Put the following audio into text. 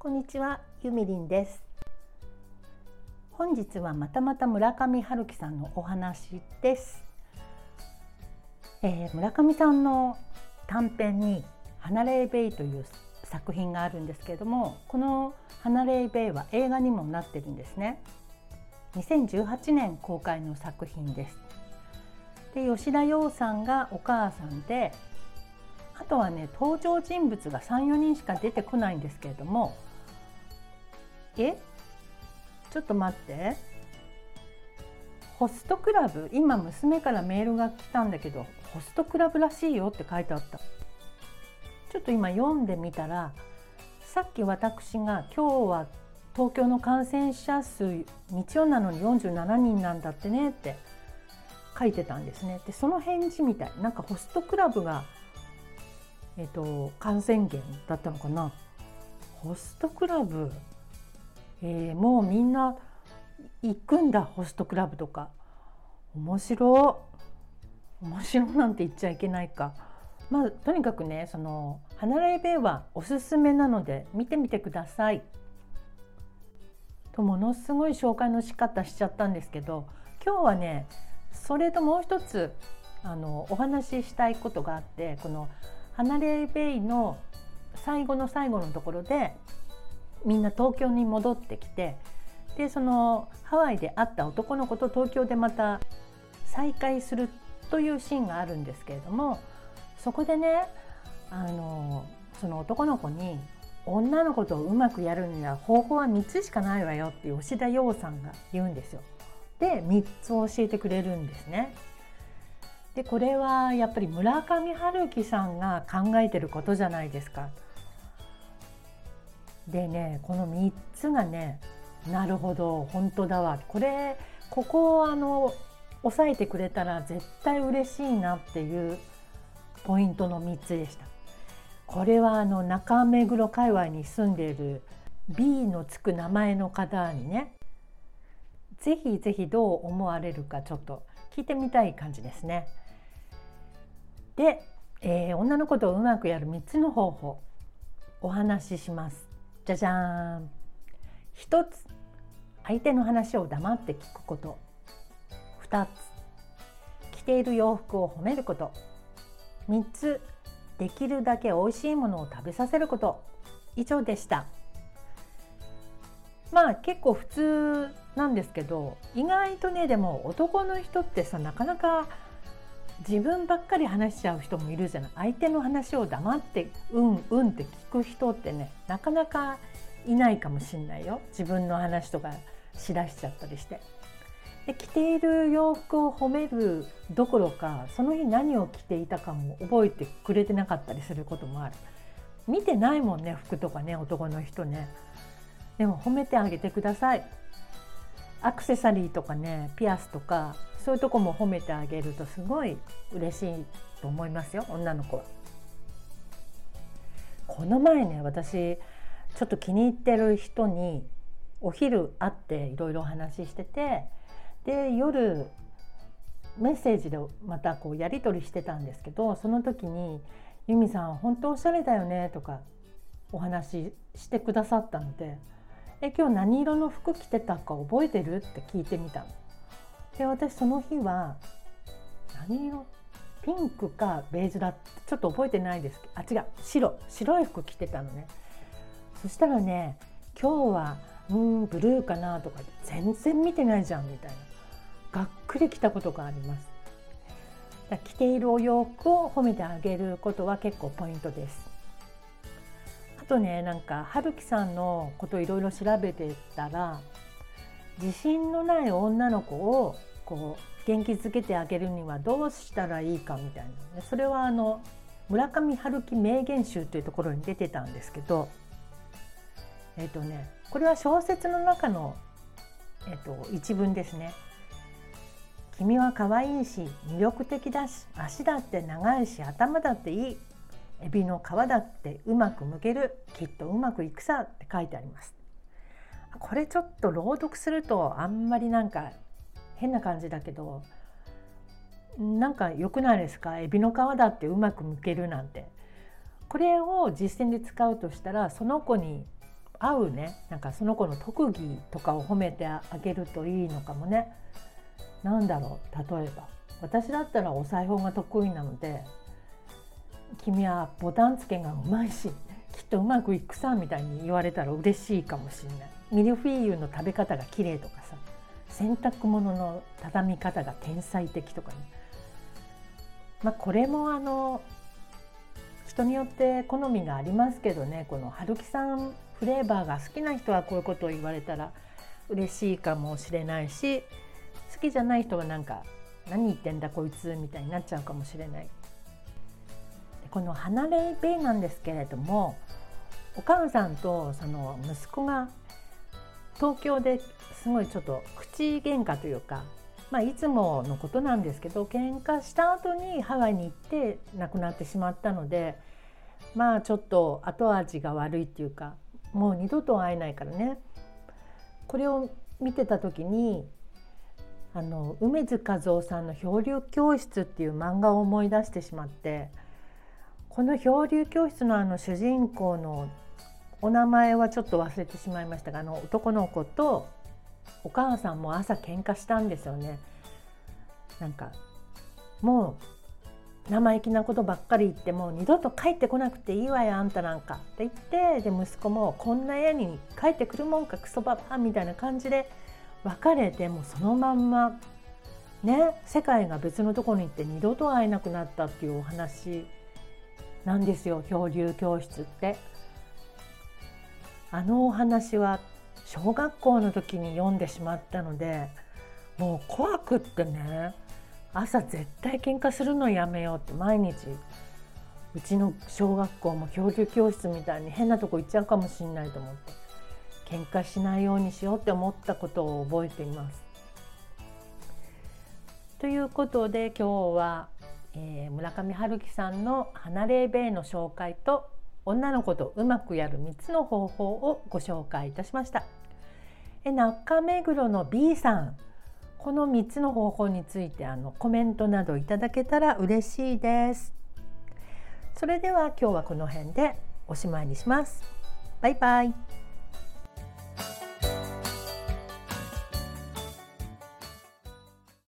こんにちは、ゆみりんです。本日はまたまた村上春樹さんのお話です。えー村上さんの短編に「離れベイ」という作品があるんですけれどもこの「離れベイ」は映画にもなってるんですね。2018年公開の作品です。で吉田羊さんがお母さんであとはね登場人物が34人しか出てこないんですけれどもえ？ちょっと待って。ホストクラブ？今娘からメールが来たんだけどホストクラブらしいよって書いてあった。ちょっと今読んでみたらさっき私が今日は東京の感染者数日曜なのに47人なんだってねって書いてたんですね。でその返事みたい。なんかホストクラブがえっと感染源だったのかな？ホストクラブえーもうみんな行くんだホストクラブとか。面白面白なんて言っちゃいけないか。まあとにかくねその「離れベイ」はおすすめなので見てみてください。とものすごい紹介の仕方しちゃったんですけど今日はねそれともう一つあのお話ししたいことがあってこの「離れベイ」の最後の最後のところでみんな東京に戻ってきてでそのハワイで会った男の子と東京でまた再会するというシーンがあるんですけれどもそこでねあのその男の子に「女の子とうまくやるには方法は3つしかないわよ」って吉田羊さんが言うんですよ。で3つ教えてくれるんですね。でこれはやっぱり村上春樹さんが考えてることじゃないですか。でねこの3つがねなるほど本当だわこれここをあの押さえてくれたら絶対嬉しいなっていうポイントの3つでした。これはあの中目黒界隈に住んでいる B のつく名前の方にねぜひぜひどう思われるかちょっと聞いてみたい感じですね。で、えー女の子とうまくやる3つの方法お話しします。じゃじゃーん。1つ相手の話を黙って聞くこと。2つ着ている洋服を褒めること。3つできるだけ美味しいものを食べさせること。以上でした。まあ結構普通なんですけど意外とねでも男の人ってさなかなか自分ばっかり話しちゃう人もいるじゃない。相手の話を黙ってうんうんって聞く人ってねなかなかいないかもしんないよ。自分の話とかしだしちゃったりして。で着ている洋服を褒めるどころかその日何を着ていたかも覚えてくれてなかったりすることもある。見てないもんね服とかね男の人ね。でも褒めてあげてください。アクセサリーとかねピアスとかそういうとこも褒めてあげるとすごい嬉しいと思いますよ女の子はこの前ね私ちょっと気に入ってる人にお昼会っていろいろお話ししててで夜メッセージでまたこうやり取りしてたんですけどその時に「由美さん本当おしゃれだよね」とかお話ししてくださったので「え今日何色の服着てたか覚えてる?」って聞いてみたの。で私その日は何色？ピンクかベージュだってちょっと覚えてないです。あ違う。白。白い服着てたのね。そしたらね今日はうんブルーかなとか全然見てないじゃんみたいな。がっくりきたことがあります。着ているお洋服を褒めてあげることは結構ポイントです。あとねなんか春樹さんのこといろいろ調べてたら自信のない女の子をこう元気づけてあげるにはどうしたらいいかみたいなそれはあの村上春樹名言集というところに出てたんですけどえっ、とねこれは小説の中の、えっと一文ですね。君は可愛いし魅力的だし足だって長いし頭だっていいエビの皮だってうまく剥けるきっとうまくいくさって書いてあります。これちょっと朗読するとあんまりなんか変な感じだけどなんか良くないですか？エビの皮だってうまく剥けるなんて。これを実践で使うとしたらその子に合うねなんかその子の特技とかを褒めてあげるといいのかもね。なんだろう？例えば。私だったらお裁縫が得意なので「君はボタン付けがうまいしきっとうまくいくさ」みたいに言われたら嬉しいかもしれない。ミルフィーユの食べ方が綺麗とかさ。洗濯物の畳み方が天才的とかね。まあ、これもあの人によって好みがありますけどねこの春樹さんフレーバーが好きな人はこういうことを言われたら嬉しいかもしれないし好きじゃない人はなんか何言ってんだこいつみたいになっちゃうかもしれない。この離れベイなんですけれどもお母さんとその息子が東京ですごいちょっと口喧嘩というか、まあ、いつものことなんですけど喧嘩した後にハワイに行って亡くなってしまったのでまあちょっと後味が悪いっていうかもう二度と会えないからね。これを見てた時にあの梅津和夫さんの「漂流教室」っていう漫画を思い出してしまってこの漂流教室のあの主人公のお名前はちょっと忘れてしまいましたがあの男の子とお母さんも朝喧嘩したんですよね。なんかもう生意気なことばっかり言ってもう二度と帰ってこなくていいわよあんたなんかって言ってで息子もこんな家に帰ってくるもんかクソババみたいな感じで別れてもそのまんまね世界が別のところに行って二度と会えなくなったっていうお話なんですよ漂流教室って。あのお話は小学校の時に読んでしまったのでもう怖くってね朝絶対喧嘩するのやめようって毎日うちの小学校も漂流教室みたいに変なとこ行っちゃうかもしれないと思って喧嘩しないようにしようって思ったことを覚えています。ということで今日は、えー、村上春樹さんの「離れベイ」の紹介と女の子とうまくやる3つの方法をご紹介いたしました。え中目黒の B さんこの3つの方法についてあのコメントなどいただけたら嬉しいです。それでは今日はこの辺でおしまいにします。バイバイ。